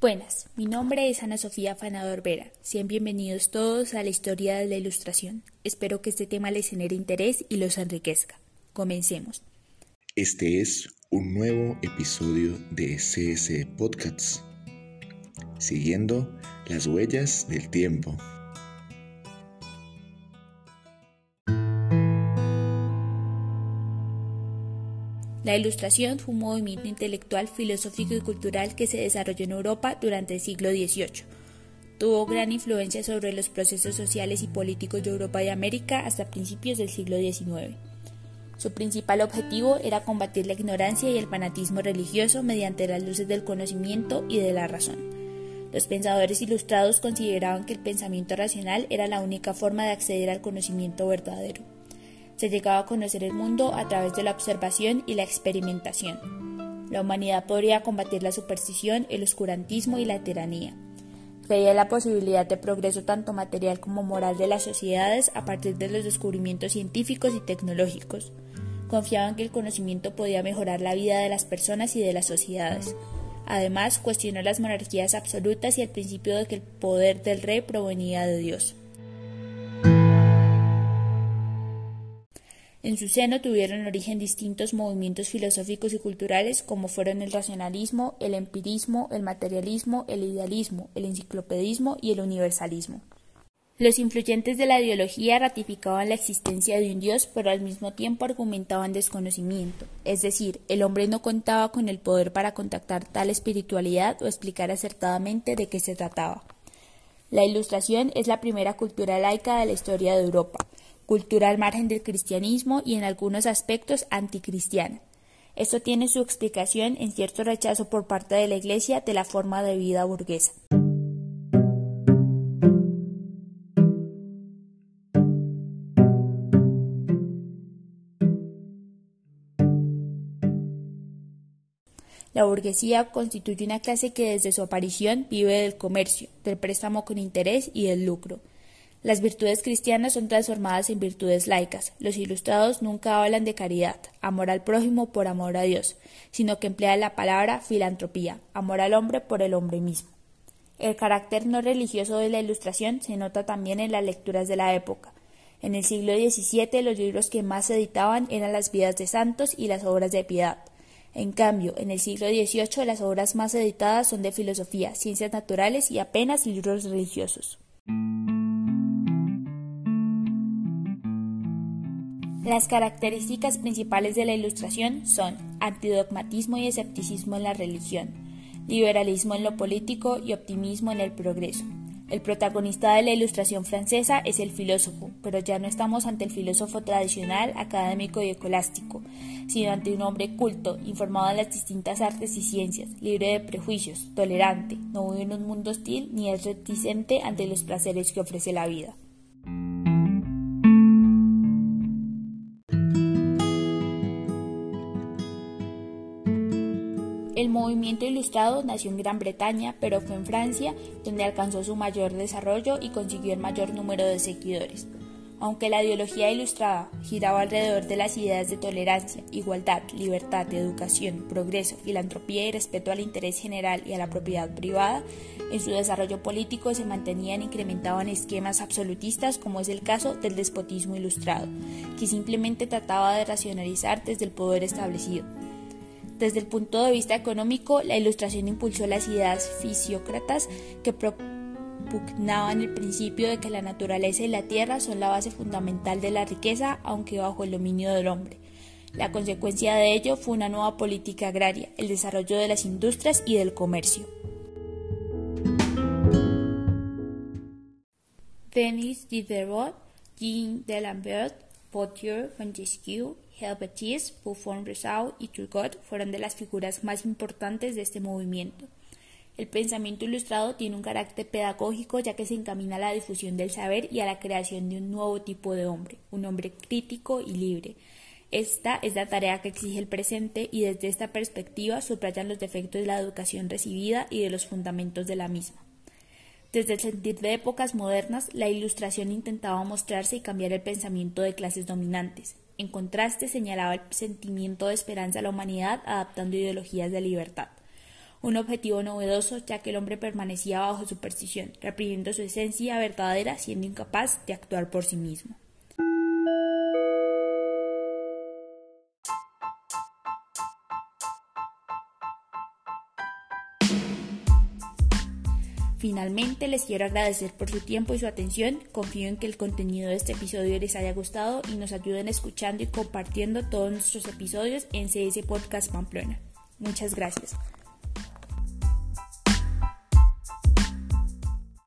Buenas, mi nombre es Ana Sofía Fanador Vera. Sean bienvenidos todos a la historia de la ilustración. Espero que este tema les genere interés y los enriquezca. Comencemos. Este es un nuevo episodio de CS Podcasts, siguiendo las huellas del tiempo. La Ilustración fue un movimiento intelectual, filosófico y cultural que se desarrolló en Europa durante el siglo XVIII. Tuvo gran influencia sobre los procesos sociales y políticos de Europa y América hasta principios del siglo XIX. Su principal objetivo era combatir la ignorancia y el fanatismo religioso mediante las luces del conocimiento y de la razón. Los pensadores ilustrados consideraban que el pensamiento racional era la única forma de acceder al conocimiento verdadero se llegaba a conocer el mundo a través de la observación y la experimentación. La humanidad podría combatir la superstición, el oscurantismo y la tiranía. Creía en la posibilidad de progreso tanto material como moral de las sociedades a partir de los descubrimientos científicos y tecnológicos. Confiaban que el conocimiento podía mejorar la vida de las personas y de las sociedades. Además, cuestionó las monarquías absolutas y el principio de que el poder del rey provenía de Dios. En su seno tuvieron origen distintos movimientos filosóficos y culturales como fueron el racionalismo, el empirismo, el materialismo, el idealismo, el enciclopedismo y el universalismo. Los influyentes de la ideología ratificaban la existencia de un Dios, pero al mismo tiempo argumentaban desconocimiento, es decir, el hombre no contaba con el poder para contactar tal espiritualidad o explicar acertadamente de qué se trataba. La Ilustración es la primera cultura laica de la historia de Europa cultura al margen del cristianismo y en algunos aspectos anticristiana. Esto tiene su explicación en cierto rechazo por parte de la Iglesia de la forma de vida burguesa. La burguesía constituye una clase que desde su aparición vive del comercio, del préstamo con interés y del lucro. Las virtudes cristianas son transformadas en virtudes laicas. Los ilustrados nunca hablan de caridad, amor al prójimo por amor a Dios, sino que emplean la palabra filantropía, amor al hombre por el hombre mismo. El carácter no religioso de la ilustración se nota también en las lecturas de la época. En el siglo XVII los libros que más se editaban eran las vidas de santos y las obras de piedad. En cambio, en el siglo XVIII las obras más editadas son de filosofía, ciencias naturales y apenas libros religiosos. Las características principales de la Ilustración son antidogmatismo y escepticismo en la religión, liberalismo en lo político y optimismo en el progreso. El protagonista de la Ilustración francesa es el filósofo, pero ya no estamos ante el filósofo tradicional, académico y escolástico, sino ante un hombre culto, informado en las distintas artes y ciencias, libre de prejuicios, tolerante, no vive en un mundo hostil ni es reticente ante los placeres que ofrece la vida. El movimiento ilustrado nació en Gran Bretaña, pero fue en Francia donde alcanzó su mayor desarrollo y consiguió el mayor número de seguidores. Aunque la ideología ilustrada giraba alrededor de las ideas de tolerancia, igualdad, libertad, educación, progreso, filantropía y respeto al interés general y a la propiedad privada, en su desarrollo político se mantenían e incrementaban esquemas absolutistas como es el caso del despotismo ilustrado, que simplemente trataba de racionalizar desde el poder establecido desde el punto de vista económico, la Ilustración impulsó las ideas fisiócratas que propugnaban el principio de que la naturaleza y la tierra son la base fundamental de la riqueza, aunque bajo el dominio del hombre. La consecuencia de ello fue una nueva política agraria, el desarrollo de las industrias y del comercio. Denis Diderot, Jean D'Alembert, Potier, Montesquieu Jean-Baptiste, Buffon-Rousseau y Turgot fueron de las figuras más importantes de este movimiento. El pensamiento ilustrado tiene un carácter pedagógico ya que se encamina a la difusión del saber y a la creación de un nuevo tipo de hombre, un hombre crítico y libre. Esta es la tarea que exige el presente y desde esta perspectiva subrayan los defectos de la educación recibida y de los fundamentos de la misma. Desde el sentir de épocas modernas, la ilustración intentaba mostrarse y cambiar el pensamiento de clases dominantes, en contraste, señalaba el sentimiento de esperanza a la humanidad adaptando ideologías de libertad. un objetivo novedoso ya que el hombre permanecía bajo superstición, reprimiendo su esencia verdadera siendo incapaz de actuar por sí mismo. Finalmente les quiero agradecer por su tiempo y su atención. Confío en que el contenido de este episodio les haya gustado y nos ayuden escuchando y compartiendo todos nuestros episodios en CS Podcast Pamplona. Muchas gracias.